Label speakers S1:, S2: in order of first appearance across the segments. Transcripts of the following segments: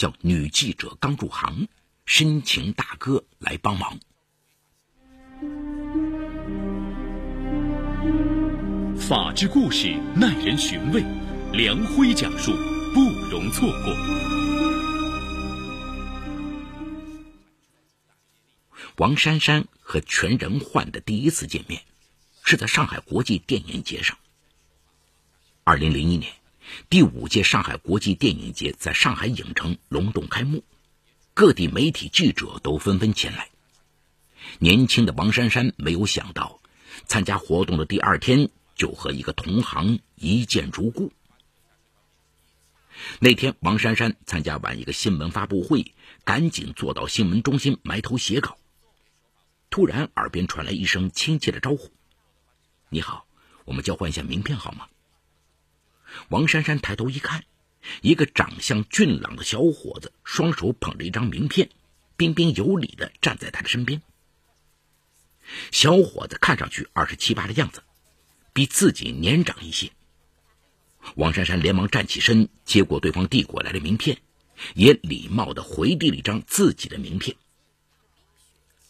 S1: 叫女记者刚入行，深情大哥来帮忙。
S2: 法治故事耐人寻味，梁辉讲述不容错过。
S1: 王珊珊和全仁焕的第一次见面，是在上海国际电影节上。二零零一年，第五届上海国际电影节在上海影城隆重开幕，各地媒体记者都纷纷前来。年轻的王珊珊没有想到，参加活动的第二天。就和一个同行一见如故。那天，王珊珊参加完一个新闻发布会，赶紧坐到新闻中心埋头写稿。突然，耳边传来一声亲切的招呼：“你好，我们交换一下名片好吗？”王珊珊抬头一看，一个长相俊朗的小伙子双手捧着一张名片，彬彬有礼的站在他的身边。小伙子看上去二十七八的样子。比自己年长一些，王珊珊连忙站起身，接过对方递过来的名片，也礼貌的回递了一张自己的名片。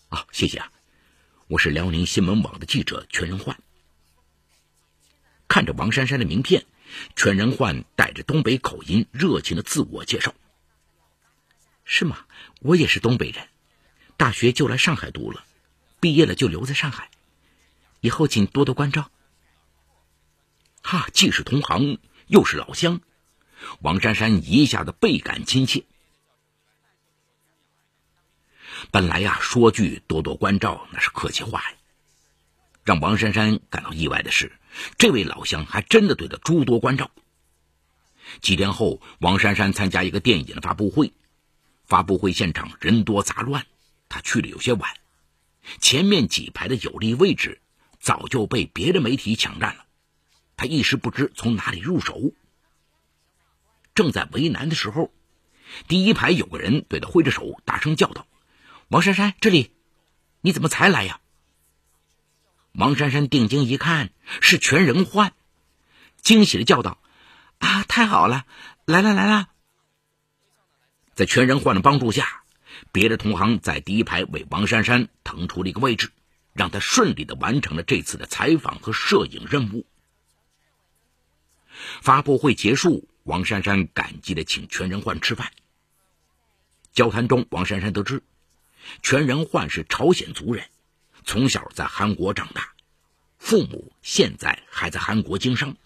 S1: 啊，谢谢啊，我是辽宁新闻网的记者全仁焕。看着王珊珊的名片，全仁焕带着东北口音，热情的自我介绍。是吗？我也是东北人，大学就来上海读了，毕业了就留在上海，以后请多多关照。哈，既是同行，又是老乡，王珊珊一下子倍感亲切。本来呀，说句多多关照那是客气话呀。让王珊珊感到意外的是，这位老乡还真的对他诸多关照。几天后，王珊珊参加一个电影的发布会，发布会现场人多杂乱，他去的有些晚，前面几排的有利位置早就被别的媒体抢占了。他一时不知从哪里入手，正在为难的时候，第一排有个人对他挥着手，大声叫道：“王珊珊，这里，你怎么才来呀？”王珊珊定睛一看，是全仁焕，惊喜的叫道：“啊，太好了，来了来了！”在全仁焕的帮助下，别的同行在第一排为王珊珊腾出了一个位置，让他顺利的完成了这次的采访和摄影任务。发布会结束，王珊珊感激的请全仁焕吃饭。交谈中，王珊珊得知，全仁焕是朝鲜族人，从小在韩国长大，父母现在还在韩国经商。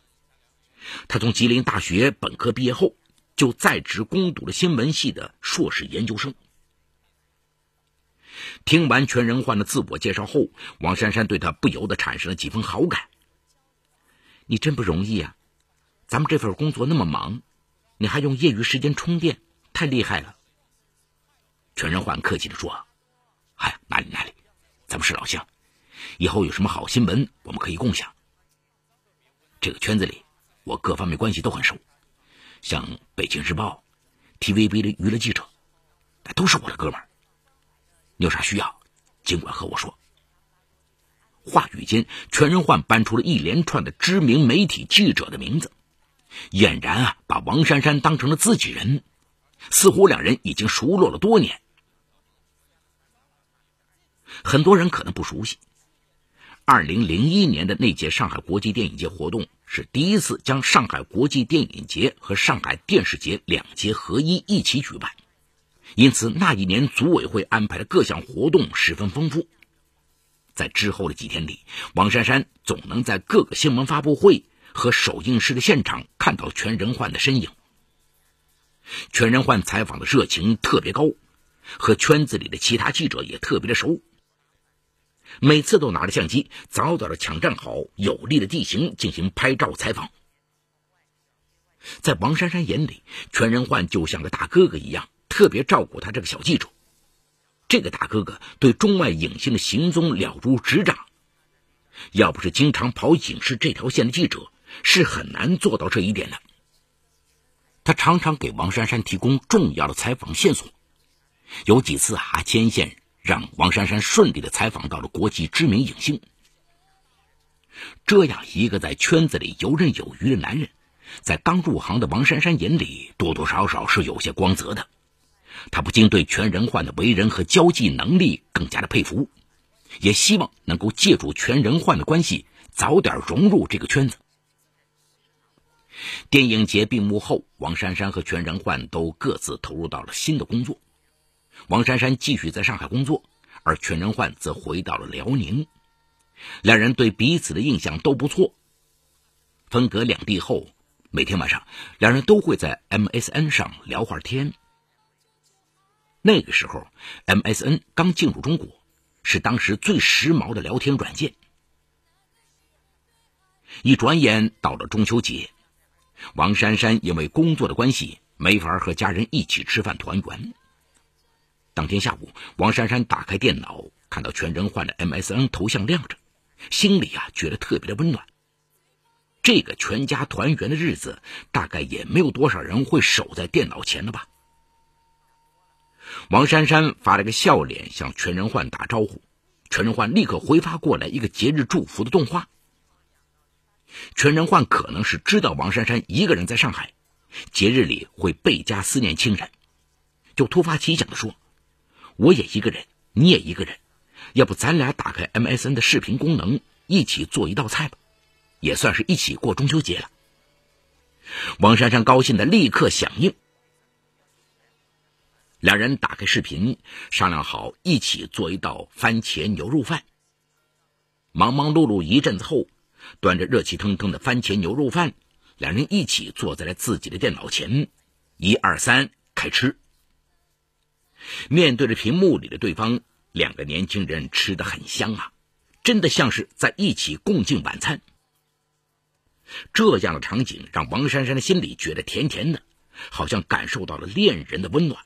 S1: 他从吉林大学本科毕业后，就在职攻读了新闻系的硕士研究生。听完全仁焕的自我介绍后，王珊珊对他不由得产生了几分好感。你真不容易啊！咱们这份工作那么忙，你还用业余时间充电，太厉害了。全仁焕客气的说：“哎，哪里哪里，咱们是老乡，以后有什么好新闻，我们可以共享。这个圈子里，我各方面关系都很熟，像北京日报、TVB 的娱乐记者，那都是我的哥们儿。你有啥需要，尽管和我说。”话语间，全仁焕搬出了一连串的知名媒体记者的名字。俨然啊，把王珊珊当成了自己人，似乎两人已经熟络了多年。很多人可能不熟悉，二零零一年的那届上海国际电影节活动是第一次将上海国际电影节和上海电视节两节合一一起举办，因此那一年组委会安排的各项活动十分丰富。在之后的几天里，王珊珊总能在各个新闻发布会。和首映式的现场看到全仁焕的身影。全仁焕采访的热情特别高，和圈子里的其他记者也特别的熟。每次都拿着相机，早早的抢占好有利的地形进行拍照采访。在王珊珊眼里，全仁焕就像个大哥哥一样，特别照顾他这个小记者。这个大哥哥对中外影星的行踪了如指掌，要不是经常跑影视这条线的记者。是很难做到这一点的。他常常给王珊珊提供重要的采访线索，有几次还牵线让王珊珊顺利的采访到了国际知名影星。这样一个在圈子里游刃有余的男人，在刚入行的王珊珊眼里，多多少少是有些光泽的。他不禁对全仁焕的为人和交际能力更加的佩服，也希望能够借助全仁焕的关系早点融入这个圈子。电影节闭幕后，王珊珊和全仁焕都各自投入到了新的工作。王珊珊继续在上海工作，而全仁焕则回到了辽宁。两人对彼此的印象都不错。分隔两地后，每天晚上，两人都会在 MSN 上聊会儿天。那个时候，MSN 刚进入中国，是当时最时髦的聊天软件。一转眼到了中秋节，王珊珊因为工作的关系，没法和家人一起吃饭团圆。当天下午，王珊珊打开电脑，看到全仁焕的 MSN 头像亮着，心里啊觉得特别的温暖。这个全家团圆的日子，大概也没有多少人会守在电脑前了吧。王珊珊发了个笑脸向全仁焕打招呼，全仁焕立刻回发过来一个节日祝福的动画。全仁焕可能是知道王珊珊一个人在上海，节日里会倍加思念亲人，就突发奇想的说：“我也一个人，你也一个人，要不咱俩打开 MSN 的视频功能，一起做一道菜吧。”也算是一起过中秋节了。王珊珊高兴的立刻响应，两人打开视频，商量好一起做一道番茄牛肉饭。忙忙碌碌一阵子后，端着热气腾腾的番茄牛肉饭，两人一起坐在了自己的电脑前，一二三，开吃。面对着屏幕里的对方，两个年轻人吃的很香啊，真的像是在一起共进晚餐。这样的场景让王珊珊的心里觉得甜甜的，好像感受到了恋人的温暖。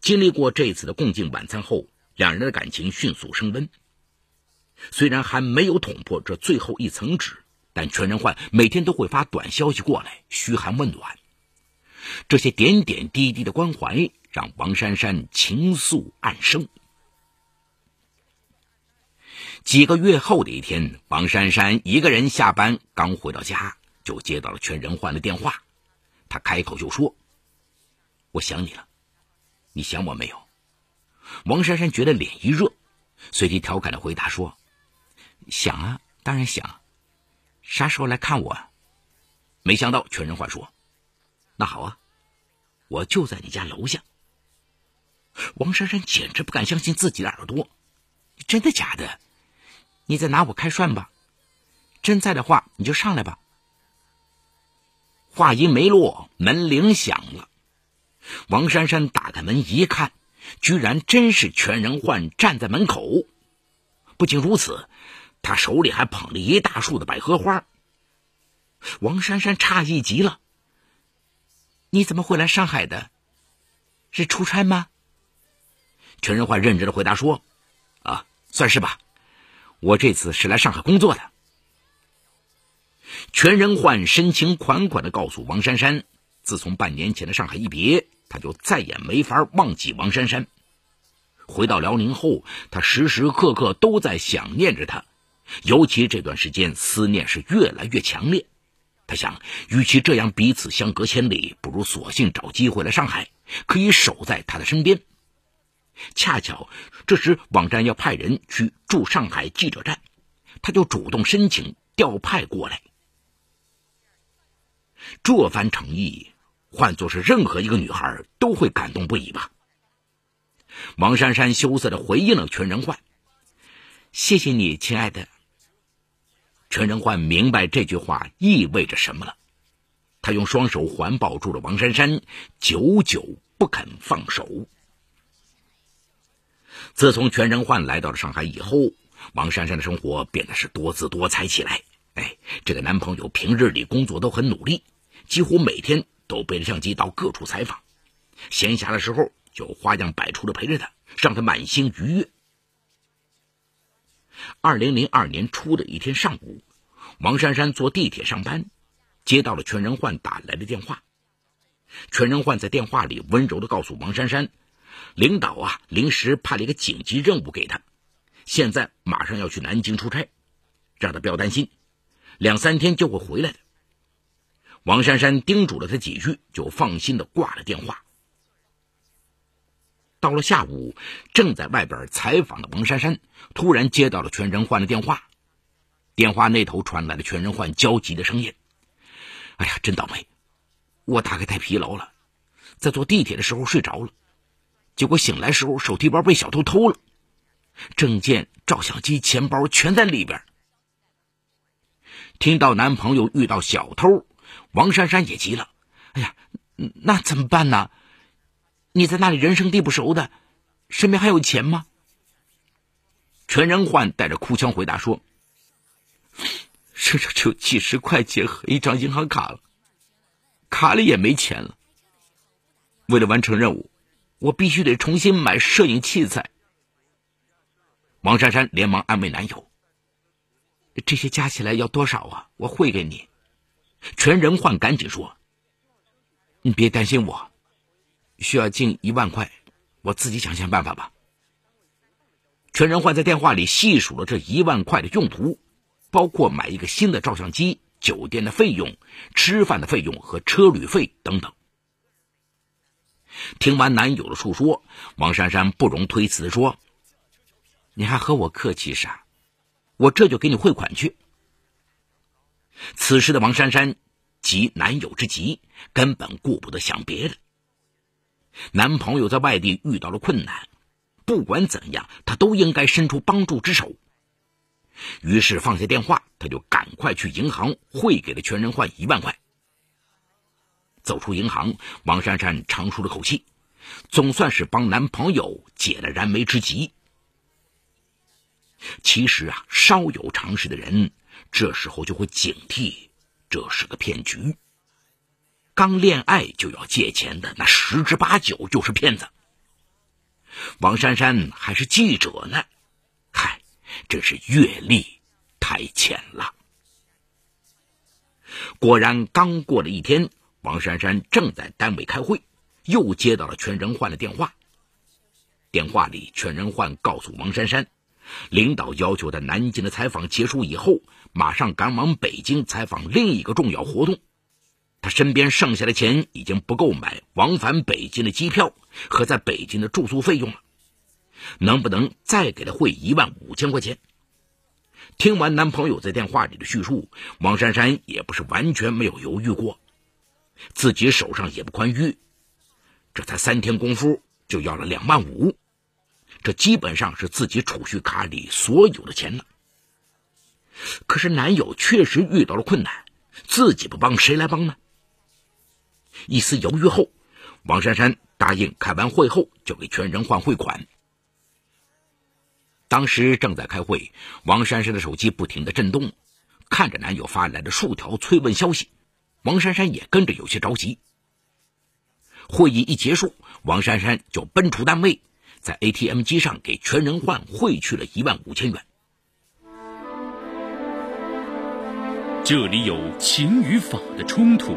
S1: 经历过这次的共进晚餐后，两人的感情迅速升温。虽然还没有捅破这最后一层纸，但全仁焕每天都会发短消息过来嘘寒问暖。这些点点滴滴的关怀让王珊珊情愫暗生。几个月后的一天，王珊珊一个人下班，刚回到家，就接到了全仁焕的电话。他开口就说：“我想你了，你想我没有？”王珊珊觉得脸一热，随即调侃的回答说：“想啊，当然想。啥时候来看我？”没想到全仁焕说：“那好啊，我就在你家楼下。”王珊珊简直不敢相信自己的耳朵，真的假的？你再拿我开涮吧，真在的话你就上来吧。话音没落，门铃响了。王珊珊打开门一看，居然真是全仁焕站在门口。不仅如此，他手里还捧着一大束的百合花。王珊珊诧异极了：“你怎么会来上海的？是出差吗？”全仁焕认真的回答说：“啊，算是吧。”我这次是来上海工作的。全仁焕深情款款的告诉王珊珊，自从半年前的上海一别，他就再也没法忘记王珊珊。回到辽宁后，他时时刻刻都在想念着她，尤其这段时间思念是越来越强烈。他想，与其这样彼此相隔千里，不如索性找机会来上海，可以守在他的身边。恰巧这时网站要派人去驻上海记者站，他就主动申请调派过来。这番诚意，换作是任何一个女孩都会感动不已吧。王珊珊羞涩的回应了全仁焕：“谢谢你，亲爱的。”全仁焕明白这句话意味着什么了，他用双手环抱住了王珊珊，久久不肯放手。自从全仁焕来到了上海以后，王珊珊的生活变得是多姿多彩起来。哎，这个男朋友平日里工作都很努力，几乎每天都背着相机到各处采访，闲暇的时候就花样百出的陪着他，让他满心愉悦。二零零二年初的一天上午，王珊珊坐地铁上班，接到了全仁焕打来的电话。全仁焕在电话里温柔的告诉王珊珊。领导啊，临时派了一个紧急任务给他，现在马上要去南京出差，让他不要担心，两三天就会回来的。王珊珊叮嘱了他几句，就放心的挂了电话。到了下午，正在外边采访的王珊珊突然接到了全仁焕的电话，电话那头传来了全仁焕焦急的声音：“哎呀，真倒霉！我大概太疲劳了，在坐地铁的时候睡着了，结果醒来时候手提包被小偷偷了，证件、照相机、钱包全在里边。”听到男朋友遇到小偷，王珊珊也急了：“哎呀，那怎么办呢？”你在那里人生地不熟的，身边还有钱吗？全仁焕带着哭腔回答说：“身上只有几十块钱和一张银行卡了，卡里也没钱了。为了完成任务，我必须得重新买摄影器材。”王珊珊连忙安慰男友：“这些加起来要多少啊？我会给你。”全仁焕赶紧说：“你别担心我。”需要近一万块，我自己想想办法吧。全仁焕在电话里细数了这一万块的用途，包括买一个新的照相机、酒店的费用、吃饭的费用和车旅费等等。听完男友的述说，王珊珊不容推辞的说：“你还和我客气啥？我这就给你汇款去。”此时的王珊珊急男友之急，根本顾不得想别的。男朋友在外地遇到了困难，不管怎样，他都应该伸出帮助之手。于是放下电话，他就赶快去银行汇给了全仁焕一万块。走出银行，王珊珊长舒了口气，总算是帮男朋友解了燃眉之急。其实啊，稍有常识的人，这时候就会警惕，这是个骗局。刚恋爱就要借钱的，那十之八九就是骗子。王珊珊还是记者呢，嗨，真是阅历太浅了。果然，刚过了一天，王珊珊正在单位开会，又接到了全仁焕的电话。电话里，全仁焕告诉王珊珊，领导要求在南京的采访结束以后，马上赶往北京采访另一个重要活动。他身边剩下的钱已经不够买往返北京的机票和在北京的住宿费用了，能不能再给他汇一万五千块钱？听完男朋友在电话里的叙述，王珊珊也不是完全没有犹豫过，自己手上也不宽裕，这才三天功夫就要了两万五，这基本上是自己储蓄卡里所有的钱了。可是男友确实遇到了困难，自己不帮谁来帮呢？一丝犹豫后，王珊珊答应开完会后就给全仁焕汇款。当时正在开会，王珊珊的手机不停的震动，看着男友发来的数条催问消息，王珊珊也跟着有些着急。会议一结束，王珊珊就奔出单位，在 ATM 机上给全仁焕汇去了一万五千元。
S2: 这里有情与法的冲突。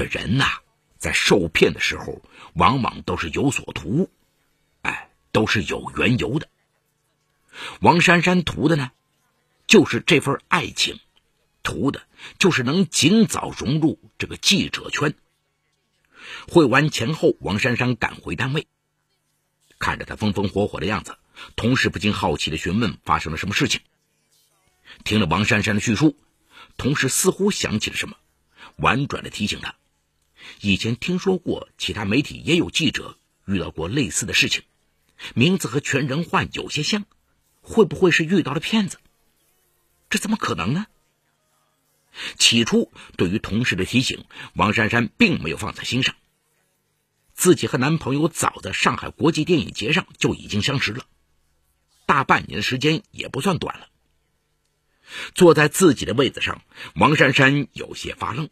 S1: 这人呐，在受骗的时候，往往都是有所图，哎，都是有缘由的。王珊珊图的呢，就是这份爱情，图的就是能尽早融入这个记者圈。会完前后，王珊珊赶回单位，看着他风风火火的样子，同事不禁好奇的询问发生了什么事情。听了王珊珊的叙述，同事似乎想起了什么，婉转的提醒他。以前听说过，其他媒体也有记者遇到过类似的事情，名字和全仁焕有些像，会不会是遇到了骗子？这怎么可能呢？起初，对于同事的提醒，王珊珊并没有放在心上。自己和男朋友早在上海国际电影节上就已经相识了，大半年的时间也不算短了。坐在自己的位子上，王珊珊有些发愣。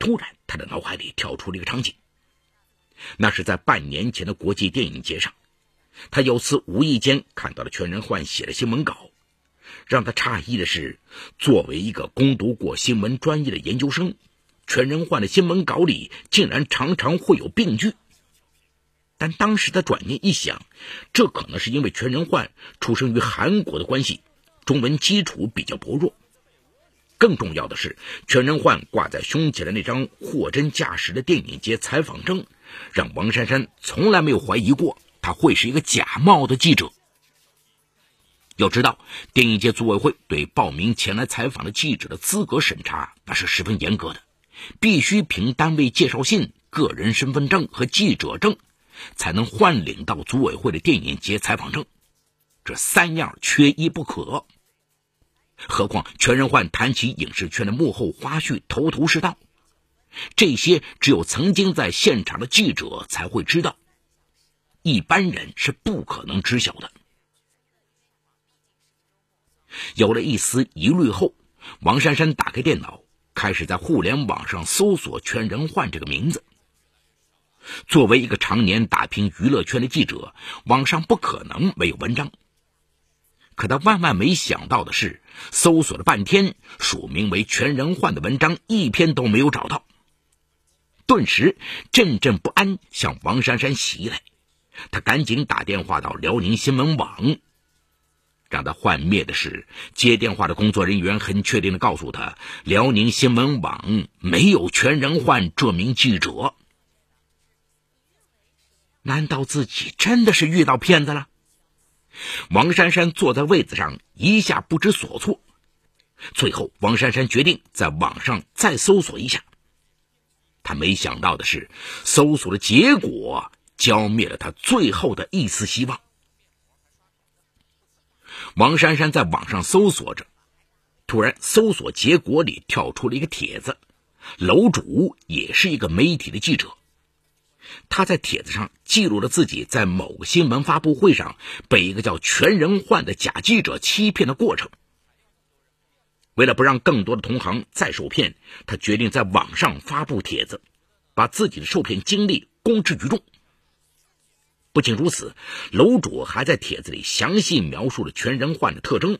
S1: 突然，他的脑海里跳出了一个场景，那是在半年前的国际电影节上，他有次无意间看到了全仁焕写的新闻稿。让他诧异的是，作为一个攻读过新闻专业的研究生，全仁焕的新闻稿里竟然常常会有病句。但当时他转念一想，这可能是因为全仁焕出生于韩国的关系，中文基础比较薄弱。更重要的是，全仁焕挂在胸前的那张货真价实的电影节采访证，让王珊珊从来没有怀疑过他会是一个假冒的记者。要知道，电影节组委会对报名前来采访的记者的资格审查那是十分严格的，必须凭单位介绍信、个人身份证和记者证。才能换领到组委会的电影节采访证，这三样缺一不可。何况全仁焕谈起影视圈的幕后花絮，头头是道，这些只有曾经在现场的记者才会知道，一般人是不可能知晓的。有了一丝疑虑后，王珊珊打开电脑，开始在互联网上搜索全仁焕这个名字。作为一个常年打拼娱乐圈的记者，网上不可能没有文章。可他万万没想到的是，搜索了半天，署名为全仁焕的文章一篇都没有找到。顿时，阵阵不安向王珊珊袭来。他赶紧打电话到辽宁新闻网，让他幻灭的是，接电话的工作人员很确定的告诉他，辽宁新闻网没有全仁焕这名记者。难道自己真的是遇到骗子了？王珊珊坐在位子上，一下不知所措。最后，王珊珊决定在网上再搜索一下。她没想到的是，搜索的结果浇灭了她最后的一丝希望。王珊珊在网上搜索着，突然，搜索结果里跳出了一个帖子，楼主也是一个媒体的记者。他在帖子上记录了自己在某个新闻发布会上被一个叫全仁焕的假记者欺骗的过程。为了不让更多的同行再受骗，他决定在网上发布帖子，把自己的受骗经历公之于众。不仅如此，楼主还在帖子里详细描述了全仁焕的特征。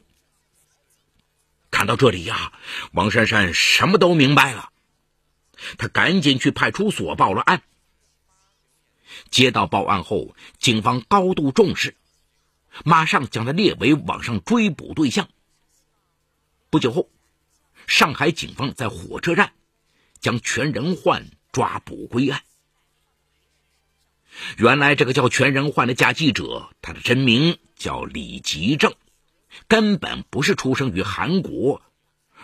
S1: 看到这里呀，王珊珊什么都明白了，她赶紧去派出所报了案。接到报案后，警方高度重视，马上将他列为网上追捕对象。不久后，上海警方在火车站将全仁焕抓捕归案。原来，这个叫全仁焕的假记者，他的真名叫李吉正，根本不是出生于韩国，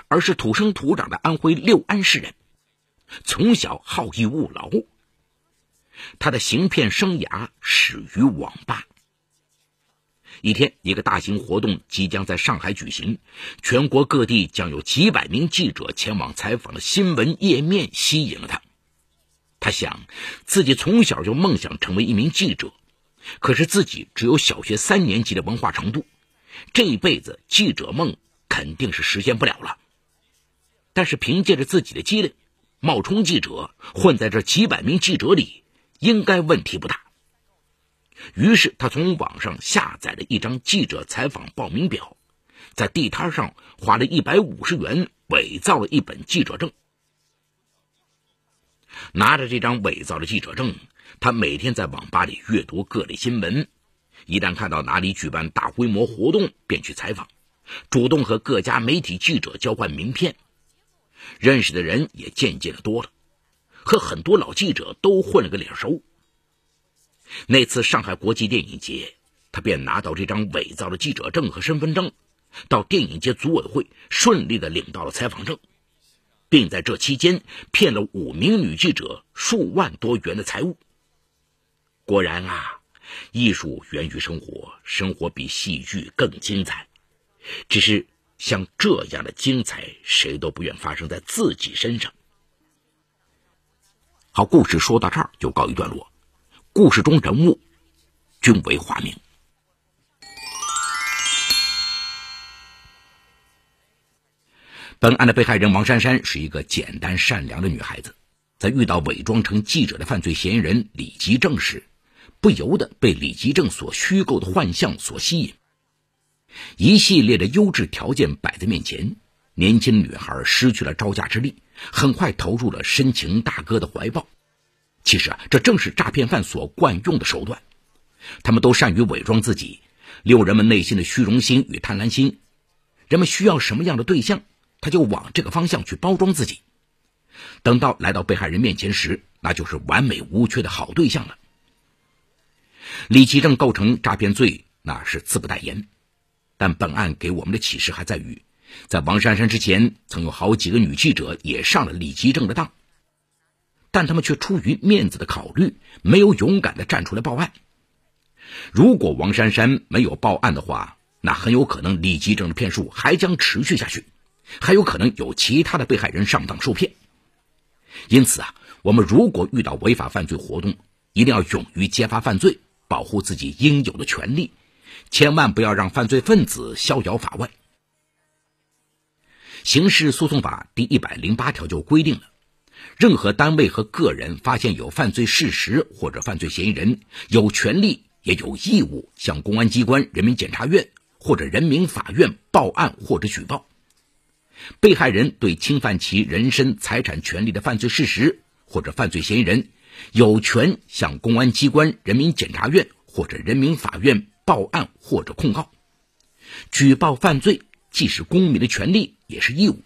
S1: 而是土生土长的安徽六安市人，从小好逸恶劳。他的行骗生涯始于网吧。一天，一个大型活动即将在上海举行，全国各地将有几百名记者前往采访的新闻页面吸引了他。他想，自己从小就梦想成为一名记者，可是自己只有小学三年级的文化程度，这一辈子记者梦肯定是实现不了了。但是凭借着自己的机灵，冒充记者，混在这几百名记者里。应该问题不大。于是他从网上下载了一张记者采访报名表，在地摊上花了一百五十元伪造了一本记者证。拿着这张伪造的记者证，他每天在网吧里阅读各类新闻，一旦看到哪里举办大规模活动，便去采访，主动和各家媒体记者交换名片，认识的人也渐渐的多了。和很多老记者都混了个脸熟。那次上海国际电影节，他便拿到这张伪造的记者证和身份证，到电影节组委会顺利的领到了采访证，并在这期间骗了五名女记者数万多元的财物。果然啊，艺术源于生活，生活比戏剧更精彩。只是像这样的精彩，谁都不愿发生在自己身上。好，故事说到这儿就告一段落。故事中人物均为化名。本案的被害人王珊珊是一个简单善良的女孩子，在遇到伪装成记者的犯罪嫌疑人李吉正时，不由得被李吉正所虚构的幻象所吸引。一系列的优质条件摆在面前，年轻女孩失去了招架之力，很快投入了深情大哥的怀抱。其实啊，这正是诈骗犯所惯用的手段。他们都善于伪装自己，利用人们内心的虚荣心与贪婪心。人们需要什么样的对象？他就往这个方向去包装自己，等到来到被害人面前时，那就是完美无缺的好对象了。李奇正构成诈骗罪，那是自不待言。但本案给我们的启示还在于，在王珊珊之前，曾有好几个女记者也上了李吉正的当，但他们却出于面子的考虑，没有勇敢的站出来报案。如果王珊珊没有报案的话，那很有可能李吉正的骗术还将持续下去。还有可能有其他的被害人上当受骗，因此啊，我们如果遇到违法犯罪活动，一定要勇于揭发犯罪，保护自己应有的权利，千万不要让犯罪分子逍遥法外。刑事诉讼法第一百零八条就规定了，任何单位和个人发现有犯罪事实或者犯罪嫌疑人，有权利也有义务向公安机关、人民检察院或者人民法院报案或者举报。被害人对侵犯其人身财产权利的犯罪事实或者犯罪嫌疑人，有权向公安机关、人民检察院或者人民法院报案或者控告。举报犯罪既是公民的权利，也是义务。